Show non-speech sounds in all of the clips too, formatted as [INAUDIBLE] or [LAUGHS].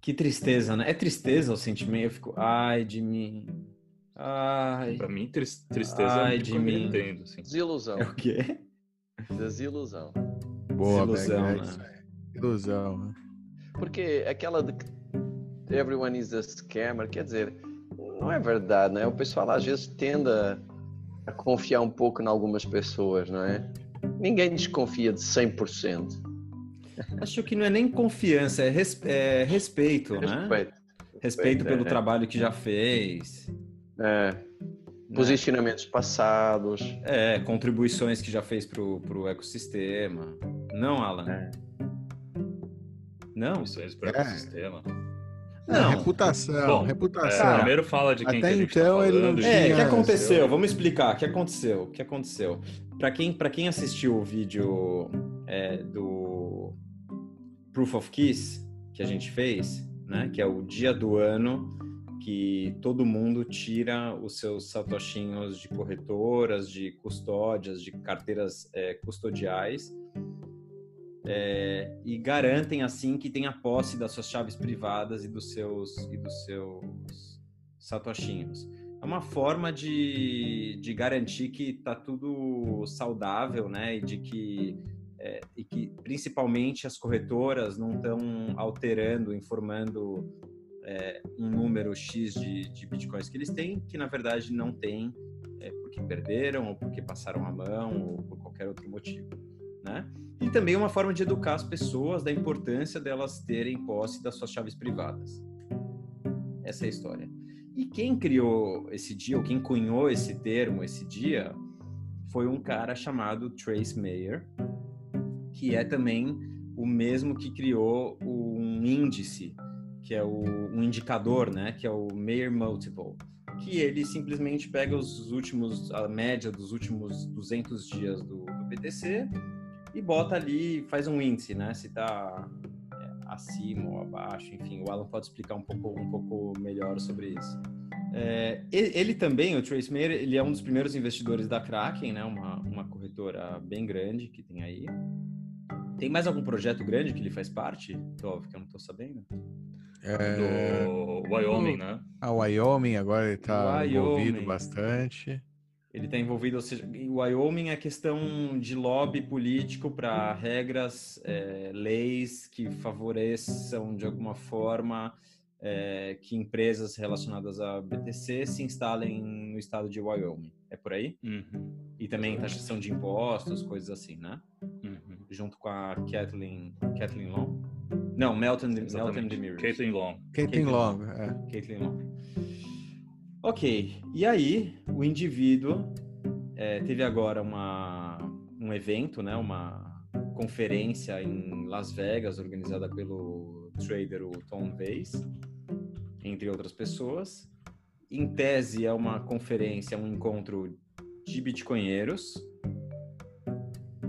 Que tristeza, né? É tristeza o sentimento. Eu fico, ai de mim. Ai. Pra mim, tris- tristeza Ai, é muito de mim. entendo, assim. Desilusão. É o quê? Desilusão. Boa, Desilusão, é né? Ilusão, né? Porque aquela de que everyone is a scammer, quer dizer, não é verdade, né? O pessoal às vezes tende a, a confiar um pouco em algumas pessoas, não é? Ninguém desconfia de 100%. Acho que não é nem confiança, é, res- é respeito, né? Respeito. Respeito pelo é. trabalho que já fez. É. Posicionamentos passados. É, contribuições que já fez pro, pro ecossistema. Não, Alan? É. Não? Missões para o É. ecossistema. Não. reputação, Bom, reputação. É, primeiro fala de quem Até que a gente tá então ele não tinha- É, o que aconteceu? Vamos explicar. O que aconteceu? O que aconteceu? Para quem, pra quem assistiu o vídeo é, do Proof of Keys que a gente fez, né? Que é o dia do ano que todo mundo tira os seus satoshinhos de corretoras, de custódias, de carteiras é, custodiais é, e garantem assim que tenha posse das suas chaves privadas e dos seus e dos seus satoshinhos. É uma forma de, de garantir que está tudo saudável, né? E de que é, e que principalmente as corretoras não estão alterando, informando é, um número X de, de bitcoins que eles têm, que na verdade não tem, é, porque perderam, ou porque passaram a mão, ou por qualquer outro motivo. Né? E também uma forma de educar as pessoas da importância delas terem posse das suas chaves privadas. Essa é a história. E quem criou esse dia, ou quem cunhou esse termo, esse dia, foi um cara chamado Trace Mayer, que é também o mesmo que criou um índice, que é o, um indicador, né, que é o Mayer Multiple, que ele simplesmente pega os últimos, a média dos últimos 200 dias do, do BTC e bota ali, faz um índice, né, se tá é, acima ou abaixo, enfim, o Alan pode explicar um pouco, um pouco melhor sobre isso. É, ele, ele também, o Trace Mayer, ele é um dos primeiros investidores da Kraken, né, uma, uma corretora bem grande que tem aí. Tem mais algum projeto grande que ele faz parte, Dov, que eu não tô sabendo? É, Do Wyoming, né? a Wyoming agora ele tá Wyoming. envolvido bastante. Ele está envolvido, ou seja, em Wyoming é questão de lobby político para regras, é, leis que favoreçam de alguma forma é, que empresas relacionadas a BTC se instalem no estado de Wyoming. É por aí? Uhum, E também taxação de impostos, coisas assim, né? Junto com a Kathleen, Kathleen Long? Não, Melton, Melton. Demirors. Caitlin Long. Caitlin longo, é. Caitlin Long. Ok, e aí o indivíduo é, teve agora uma, um evento, né, uma conferência em Las Vegas organizada pelo trader o Tom Weiss, entre outras pessoas. Em tese é uma conferência, um encontro de bitcoinheiros.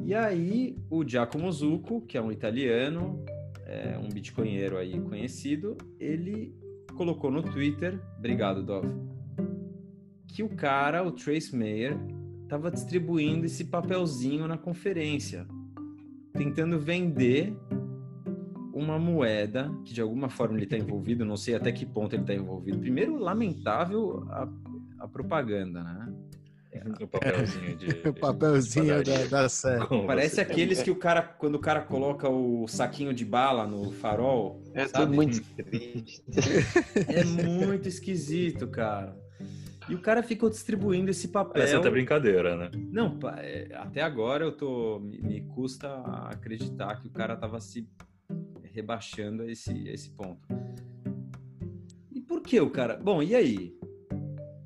E aí o Giacomo Zucco, que é um italiano, é um bitcoinheiro aí conhecido, ele colocou no Twitter, obrigado Dov, que o cara, o Trace Mayer, estava distribuindo esse papelzinho na conferência, tentando vender uma moeda que de alguma forma ele está envolvido, não sei até que ponto ele está envolvido. Primeiro, lamentável a, a propaganda, né? O papelzinho de. [LAUGHS] O papelzinho da, da série. Como Parece você- aqueles que o cara, quando o cara coloca o saquinho de bala no farol, É sabe? tudo muito [LAUGHS] triste. É muito esquisito, cara. E o cara ficou distribuindo esse papel. Parece até brincadeira, né? Não, é, até agora eu tô. Me, me custa acreditar que o cara tava se rebaixando a esse, a esse ponto. E por que o cara. Bom, e aí?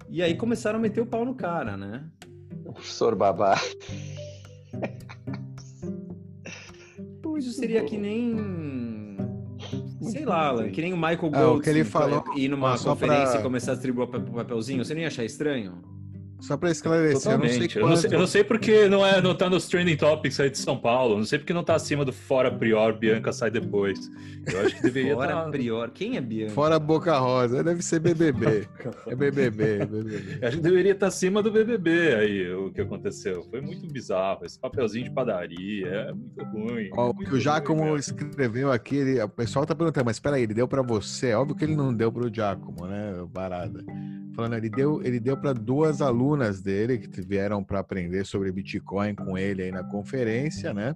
E aí começaram a meter o pau no cara, né? O professor Babá. Isso seria que nem. Sei lá, Alan, que nem o Michael Ah, o Gold que ele falou- ir numa conferência pra- e começar a distribuir o papel- papelzinho. Você nem ia achar estranho? Só para esclarecer, eu não. Eu não sei, eu não sei porque não, é, não tá nos trending topics aí de São Paulo. Não sei porque não tá acima do fora prior, Bianca sai depois. Eu acho que deveria Fora tá- prior. Quem é Bianca? Fora Boca Rosa, deve ser BBB. [LAUGHS] É BBB, é BBB. Eu acho que deveria estar acima do BBB aí, o que aconteceu. Foi muito bizarro. Esse papelzinho de padaria é muito ruim. Ó, o muito que o Giacomo ruim, escreveu aqui, ele- o pessoal tá perguntando, mas peraí, ele deu para você? Óbvio que ele não deu para o Giacomo, né, o Barada? Falando, ele deu, ele deu para duas alunas dele que vieram para aprender sobre Bitcoin com ele aí na conferência, né?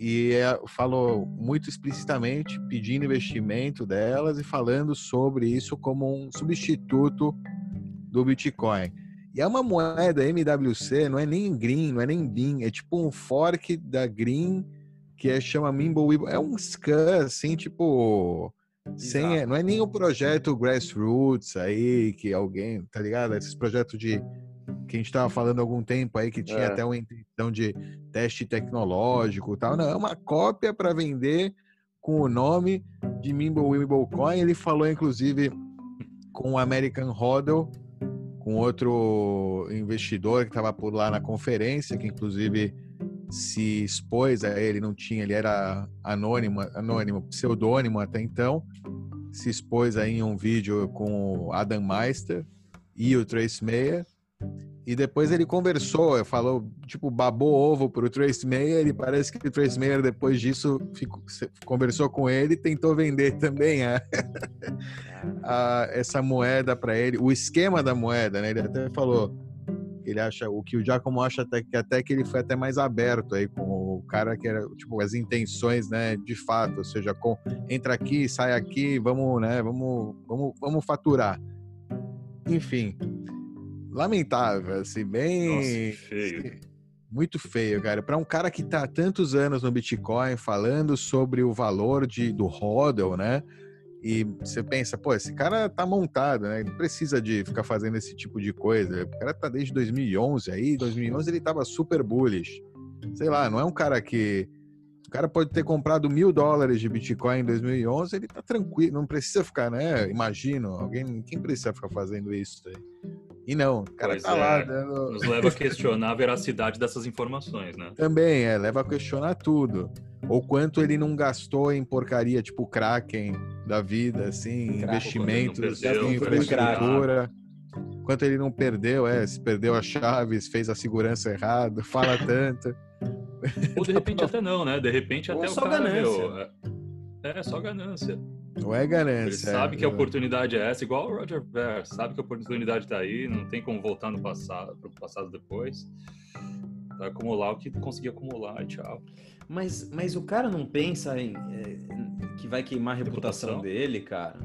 E é, falou muito explicitamente, pedindo investimento delas e falando sobre isso como um substituto do Bitcoin. E é uma moeda MWC, não é nem Green, não é nem BIM, é tipo um fork da Green que é, chama Mimblewimble. É um scan, assim, tipo. Sem, Exato. não é nem um projeto grassroots aí, que alguém, tá ligado? Esses projetos de. que a gente tava falando há algum tempo aí, que tinha É. até uma intenção de teste tecnológico e tal. Não, é uma cópia para vender com o nome de Mimblewimble Coin. Ele falou, inclusive, com o American Hodl, com outro investidor que estava por lá na conferência, que inclusive se expôs a ele, não tinha, ele era anônimo, anônimo, pseudônimo até então, se expôs aí em um vídeo com Adam Meister e o Trace Mayer, e depois ele conversou, falou, tipo, babou ovo pro Trace Mayer, e parece que o Trace Mayer, depois disso, ficou- conversou com ele e tentou vender também a, [LAUGHS] a- essa moeda para ele, o esquema da moeda, né? Ele até falou ele acha, o que o Giacomo acha até que até que ele foi até mais aberto aí com o cara que era, tipo, as intenções, né, de fato, ou seja, com entra aqui, sai aqui, vamos, né, vamos, vamos, vamos faturar. Enfim, lamentável, assim, bem Nossa, feio. muito feio, cara. Para um cara que tá há tantos anos no Bitcoin falando sobre o valor de, do hodl, né? E você pensa, pô, esse cara tá montado, né? Ele precisa de ficar fazendo esse tipo de coisa. O cara tá desde 2011 aí, 2011 ele tava super bullish. Sei lá, não é um cara que... O cara pode ter comprado mil dólares de Bitcoin em 2011, ele tá tranquilo, não precisa ficar, né? Imagino, alguém, quem precisa ficar fazendo isso aí? E não, o cara Pois tá é. lá dando... Nos leva a questionar a veracidade dessas informações, né? Também, é, leva a questionar tudo. Ou quanto ele não gastou em porcaria, tipo Kraken da vida, assim, Kraken, investimentos, perdeu, infraestrutura. Quanto ele não perdeu, é, se perdeu as chaves, fez a segurança errada, fala tanto. Ou de repente até não, né? De repente Ou até só o cara, ganância. meu, é, é só ganância. Não é Ele ganância. sabe é. que a oportunidade é essa, igual o Roger Ver, sabe que a oportunidade tá aí, não tem como voltar no passado, pro passado depois. Vai acumular o que conseguir acumular e tchau. Mas, mas o cara não pensa em, é, que vai queimar a reputação, Reputação? dele, cara.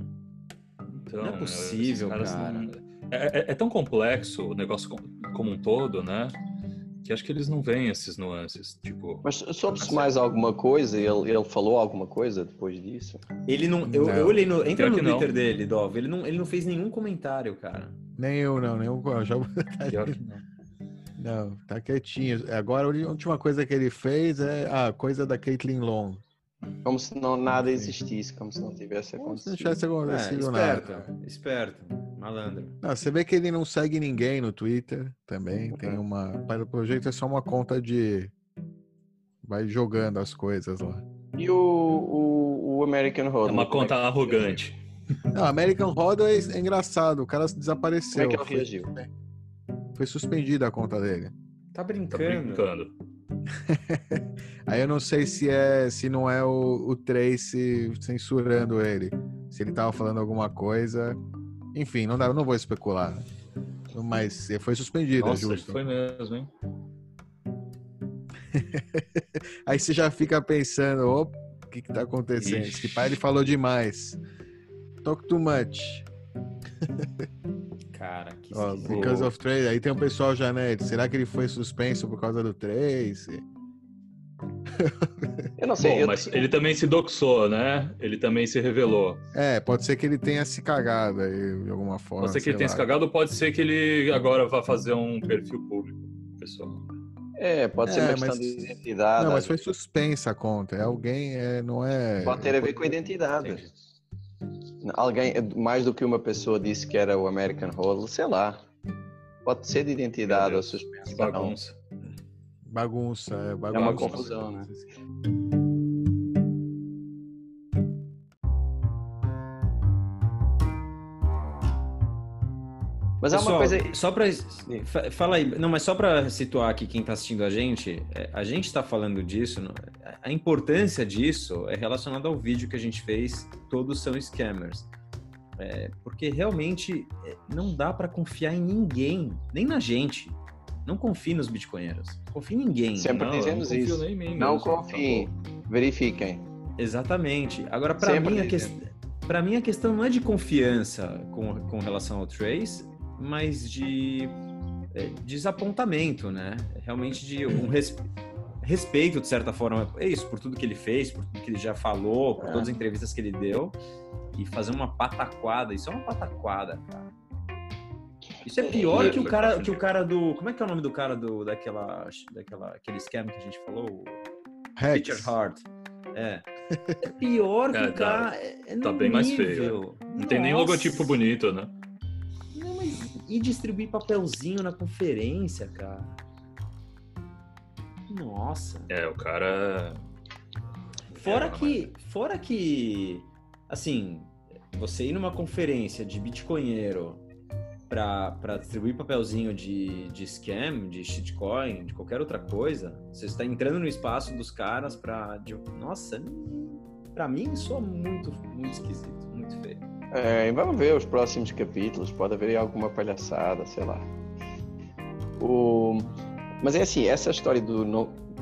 Então, Não é possível, cara. não- É, é- é tão complexo o negócio com- como um todo, né? Que acho que eles não veem esses nuances. Tipo, Mas soube-se mais alguma coisa? Ele, ele falou alguma coisa depois disso? Ele não. Eu, Não. eu olhei no. Entra Pior no que não. Twitter dele, Dov. Ele não, ele não fez nenhum comentário, cara. Nem eu, não, nem eu. [LAUGHS] eu Já... pior que não. Não, tá quietinho. Agora a última coisa que ele fez é a coisa da Caitlyn Long. Como se não nada existisse, como se não tivesse Como se acontecido. não tivesse É, acontecido esperto, nada. esperto, malandro. Não, você vê que ele não segue ninguém no Twitter também. Tem uma. Para o jeito é só uma conta de. Vai jogando as coisas lá. E o, o, o American É Hodl? uma como conta que- arrogante. Não, American Hodl é, é engraçado. O cara Como desapareceu. é que ele foi, reagiu? foi suspendida a conta dele. Tá Tá brincando. brincando. [LAUGHS] Aí eu não sei se é se não é o, o Trace censurando ele. Se ele tava falando alguma coisa. Enfim, não, dá, não vou especular. Mas foi suspendido, é Nossa, justo. foi mesmo, hein? [LAUGHS] Aí você já fica pensando, opa, o que que tá acontecendo? Ixi. Esse pai ele falou demais. Talk too much. [LAUGHS] Cara, que esquisito. because of Trace. Aí tem um pessoal já, né? Será que ele foi suspenso por causa do Trace? Eu não sei. Bom, eu- mas ele também se doxou, né? Ele também se revelou. É, pode ser que ele tenha se cagado aí de alguma forma. Pode ser que ele tenha lá. se cagado, ou pode ser que ele agora vá fazer um perfil público, pessoal. É, pode ser É, uma questão mas- de identidade. Não, mas às foi suspensa a conta. É alguém, é, não é. Pode ter a ver com a identidade. Entendi. Alguém, mais do que uma pessoa disse que era o American Hodl, sei lá. pode ser de identidade ou Que suspensão. bagunça. Bagunça, é bagunça. É uma confusão, né? Mas é uma Pessoal, coisa. só para fala aí, não, mas só para situar aqui quem está assistindo a gente, é, a gente está falando disso, a importância disso é relacionada ao vídeo que a gente fez, todos são scammers. É, porque realmente é, não dá para confiar em ninguém, nem na gente. Não confie nos bitcoinheiros. Confie em ninguém. Sempre Não, dizemos não isso. mim Não confiem, verifiquem. Exatamente. Agora, para mim, mim, a questão não é de confiança com, com relação ao Trace, mas de é, desapontamento, né? Realmente de um res- respeito, de certa forma. É isso, por tudo que ele fez, por tudo que ele já falou, por É. todas as entrevistas que ele deu. E fazer uma pataquada. Isso é uma pataquada, cara. Isso é pior É, que o eu cara, que o cara do. Como é que é o nome do cara do, daquela, daquela, aquele scam que a gente falou? Rex. Richard Hart. É. É [LAUGHS] pior que É, o cara. É, é tá bem mais feio. Não tem nem Nossa. logotipo bonito, né? Não, mas e distribuir papelzinho na conferência, cara? Nossa. É, o cara. Fora É, que, fora que, assim, você ir numa conferência de bitcoinheiro pra distribuir papelzinho de, de scam, de shitcoin, de qualquer outra coisa, você está entrando no espaço dos caras de- nossa, pra mim soa muito, muito esquisito, muito feio. É, vamos ver os próximos capítulos. Pode haver alguma palhaçada, sei lá. O... Mas é assim, essa história do.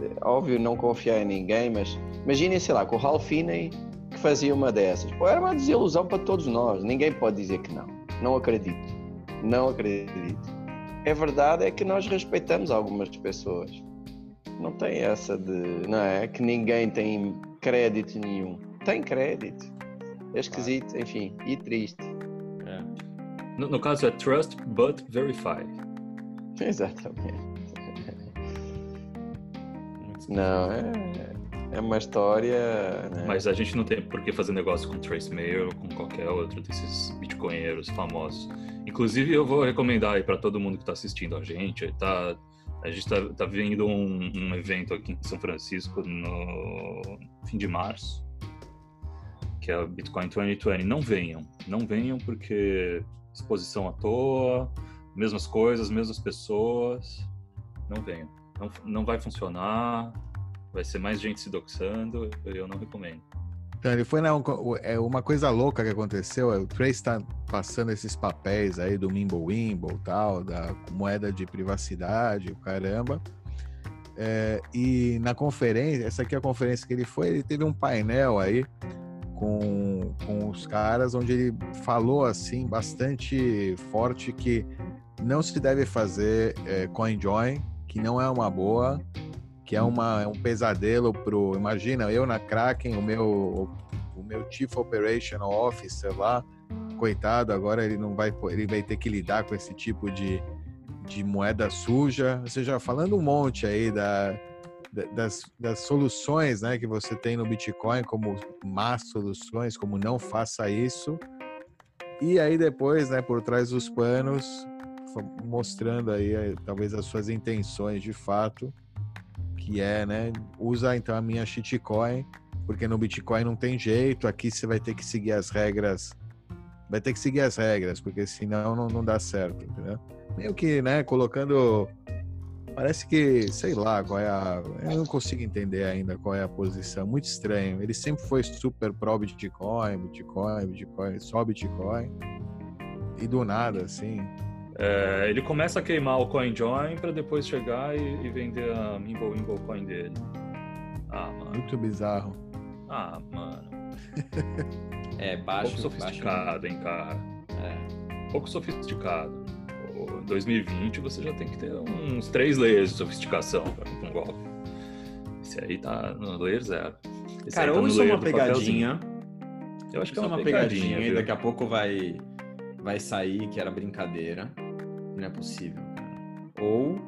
É Óbvio, não confiar em ninguém, mas imaginem, sei lá, com o Ralph Finney que fazia uma dessas. Pô, era uma desilusão para todos nós. Ninguém pode dizer que não. Não acredito. Não acredito. É verdade é que nós respeitamos algumas pessoas. Não tem essa de. Não é? Que ninguém tem crédito nenhum. Tem crédito. É esquisito, enfim, e triste. É. No, no caso é trust but verify. Exatamente. Não, é, é uma história. Né? Mas a gente não tem por que fazer negócio com Trace Mayer ou com qualquer outro desses bitcoinheiros famosos. Inclusive, eu vou recomendar aí para todo mundo que está assistindo a gente. Tá, a gente está tá vendo um, um evento aqui em São Francisco no fim de março, que é o Bitcoin 2020. Não venham, não venham porque exposição à toa, mesmas coisas, mesmas pessoas. Não venham. Não, não vai funcionar. Vai ser mais gente se doxando. Eu não recomendo. Então, ele foi na, é uma coisa louca que aconteceu. é, O Trace está passando esses papéis aí do Mimblewimble tal, da moeda de privacidade, o caramba. É, e na conferência, essa aqui é a conferência que ele foi, ele teve um painel aí com, com os caras, onde ele falou assim bastante forte que não se deve fazer é, CoinJoin, que não é uma boa, que é, uma, é um pesadelo pro. Imagina, eu na Kraken, o meu, o meu Chief Operational Officer lá, coitado, agora ele não vai, ele vai ter que lidar com esse tipo de, de moeda suja. Ou seja, falando um monte aí da, da- das, das soluções né, que você tem no Bitcoin, como más soluções, como não faça isso. E aí depois, né, por trás dos panos, mostrando aí eh, talvez as suas intenções de fato que é, né, usa então a minha shitcoin, porque no Bitcoin não tem jeito, aqui você vai ter que seguir as regras, vai ter que seguir as regras, porque senão não, não dá certo, entendeu? Meio que, né, colocando, parece que, sei lá, qual é a, eu não consigo entender ainda qual é a posição, muito estranho, ele sempre foi super pró Bitcoin, Bitcoin, Bitcoin, só Bitcoin, e do nada, assim, É, ele começa a queimar o CoinJoin para depois chegar e, e vender a Mimble Wimble Coin dele. Ah, mano. muito bizarro. Ah, mano. [LAUGHS] É, Pouco baixo, sofisticado, hein, cara. baixo. É. Pouco sofisticado. O 2020 você já tem que ter uns três layers de sofisticação para um golpe. Esse aí tá no layer zero. Esse Cara, tá ou isso é uma pegadinha, Eu acho que é uma, pegadinha, e viu? daqui a pouco vai, vai sair que era brincadeira. Não é possível, cara. Ou,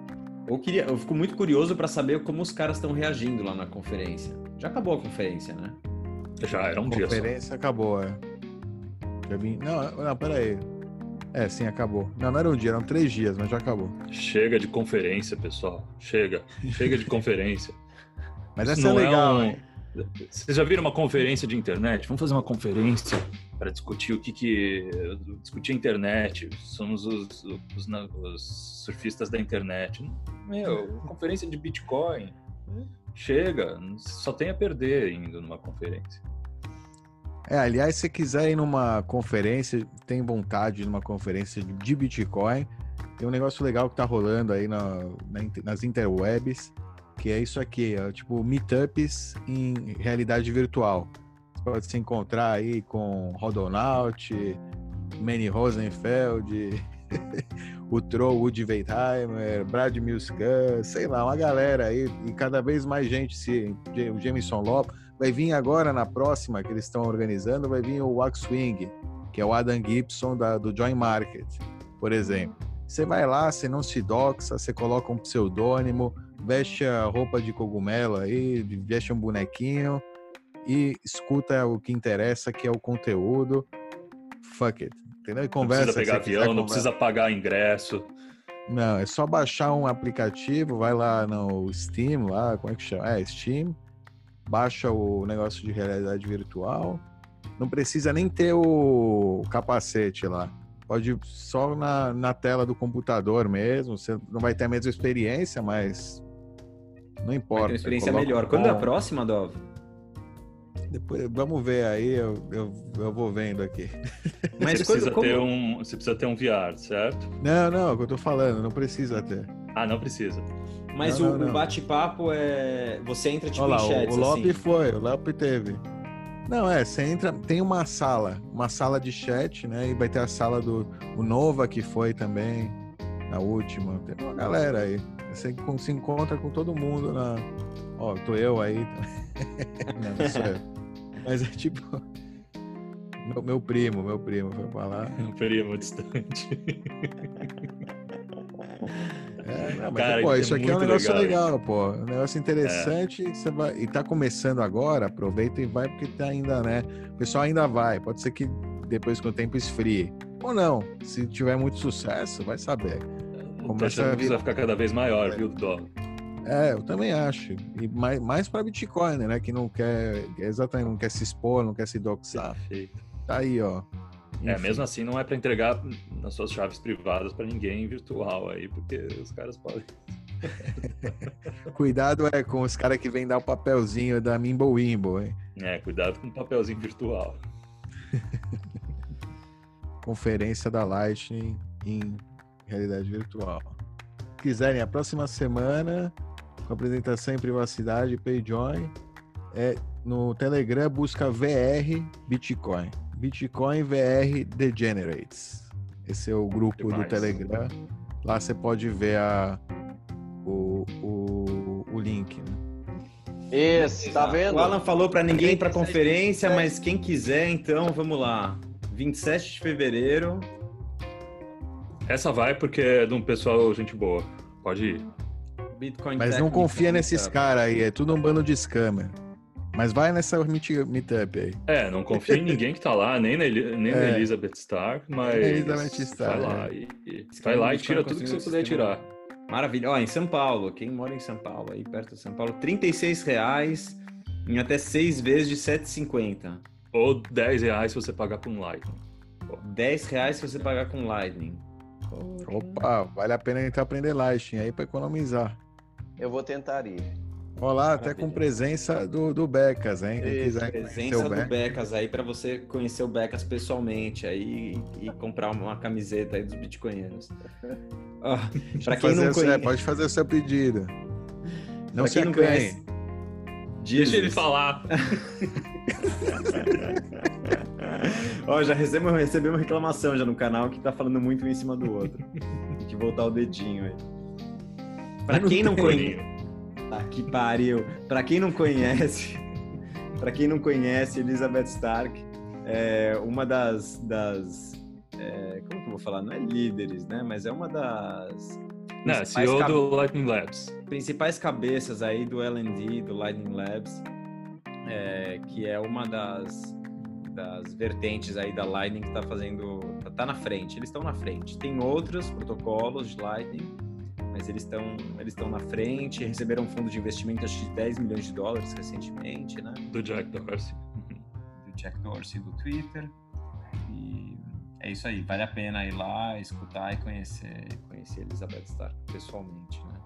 ou queria, eu fico muito curioso pra saber como os caras estão reagindo lá na conferência. Já acabou a conferência, né? Já era um A dia só. conferência acabou, é. Já vim- Não, não, peraí. É, sim, acabou. Não, não era um dia, eram três dias, mas já acabou. Chega de conferência, pessoal. Chega. Chega de [LAUGHS] conferência. Mas essa é não legal, um- hein? Vocês já viram uma conferência de internet? Vamos fazer uma conferência para discutir o que que discutir a internet. Somos os, os, os surfistas da internet. Meu, conferência de Bitcoin. Chega, só tem a perder indo numa conferência. É, aliás, se quiser ir numa conferência, tem vontade de numa conferência de- Bitcoin, tem um negócio legal que tá rolando aí na, na nas interwebs, que é isso aqui, ó, tipo meetups em realidade virtual. Você pode se encontrar aí com Rodonaut, Manny Rosenfeld, [LAUGHS] o Troll Woody Weitheimer, Brad Milskan, sei lá, uma galera aí, e cada vez mais gente, se, o Jameson Lopes, vai vir agora na próxima que eles estão organizando, vai vir o Waxwing, que é o Adam Gibson da, do Join Market, por exemplo. Você vai lá, você não se doxa, você coloca um pseudônimo, veste a roupa de cogumelo aí, veste um bonequinho e escuta o que interessa, que é o conteúdo. Fuck it. Entendeu? E Não conversa. precisa se pegar avião, não conversa. precisa pagar ingresso. Não, é só baixar um aplicativo, vai lá no Steam, lá, como é que chama? É, Steam, baixa o negócio de realidade virtual. Não precisa nem ter o capacete lá. Pode ir só na, na tela do computador mesmo. Você não vai ter a mesma experiência, mas não Vai importa. ter uma experiência melhor. Quando é a próxima, Dov? Depois, vamos ver aí, eu, eu, eu vou vendo aqui. Mas você, precisa como... ter um, você precisa ter um VR, certo? Não, não, é o que eu tô falando, não precisa ter. Ah, não precisa. Mas Não, o, o bate-papo é. Você entra tipo Olha lá, em chats, o, o Lope assim. foi, o Lope teve. Não, é, você entra, tem uma sala, uma sala de chat, né? E vai ter a sala do o Nova que foi também na última. Tem uma galera aí. Você se encontra com todo mundo na. Ó, tô eu aí. [LAUGHS] não, sou eu. Mas é tipo. Meu, meu primo, meu primo foi pra lá. Um período distante. É, não, mas, Cara, pô, é isso aqui é um negócio legal, legal, pô. Um negócio interessante. Você vai, e tá começando agora, aproveita e vai, porque tá ainda, né? O pessoal ainda vai. Pode ser que depois com o tempo esfrie. Ou não. Se tiver muito sucesso, vai saber. Começa a vir- ficar cada vez maior, viu, Dó? É, eu também acho. E mais, mais para Bitcoin, né? Que não quer, exatamente, não quer se expor, não quer se doxar. Perfeito. Tá aí, ó. É, Enfim. mesmo assim não é para entregar nas suas chaves privadas para ninguém virtual aí, porque os caras podem. [LAUGHS] Cuidado é com os caras que vêm dar o papelzinho da Mimbo Wimbo, hein? É, cuidado com o papelzinho virtual. [LAUGHS] conferência da Lightning em realidade virtual. Se quiserem, a próxima semana, com apresentação em privacidade, PayJoin, é no Telegram, busca VR Bitcoin. Bitcoin VR Degenerates. Esse é o grupo do Demais. Telegram. Lá você pode ver a, o, o, o link. Né? Esse, tá vendo? O Alan falou pra ninguém 36, conferência, 27. mas quem quiser, então, vamos lá. 27 de fevereiro. Essa vai porque é de um pessoal gente boa. Pode ir. Bitcoin Mas não confia nesses caras aí, é tudo um bando de scammer. Mas vai nessa meet- meetup aí. É, não confio em ninguém que tá lá, nem na, nem na É. Elizabeth Stark, mas Elizabeth Stark, vai lá é. e, e- vai lá e tira tudo que você puder tirar. Maravilha. Ó, em São Paulo, quem mora em São Paulo, aí perto de São Paulo, 36 reais em até seis vezes de 7,50. Ou 10 reais se você pagar com Lightning. 10 reais se você pagar com Lightning. Opa, vale a pena então aprender Lightning aí para economizar. Eu vou tentar ir. Olá, até com presença do, do Becas, hein? Quem quiser Presença o do Becas. Becas aí pra você conhecer o Becas pessoalmente aí e, e comprar uma camiseta aí dos bitcoinheiros. [LAUGHS] Ó, pra quem não o seu- conhece, pode fazer o seu pedido. Não pra se quem não conhece, Deixa ele falar. [LAUGHS] Ó, já recebemos, recebemos uma reclamação já no canal que tá falando muito um em cima do outro. Tem que voltar o dedinho aí. Pra quem não conhece. Tá que pariu. Pra quem não conhece. Pra quem não conhece Elizabeth Stark, é uma das. das é, como que eu vou falar? Não é líderes, né? Mas é uma das Não, CEO do Lightning Labs. principais cabeças aí do L&D, do Lightning Labs, é, que é uma das, das vertentes aí da Lightning que está fazendo, tá, tá, na frente, eles estão na frente. Tem outros protocolos de Lightning, mas eles estão eles estão na frente, receberam um fundo de investimento acho de 10 milhões de dólares recentemente, né? Do Jack Dorsey. Do Jack Dorsey do Twitter. E é isso aí, vale a pena ir lá, escutar e conhecer, conhecer Elizabeth Stark pessoalmente, né?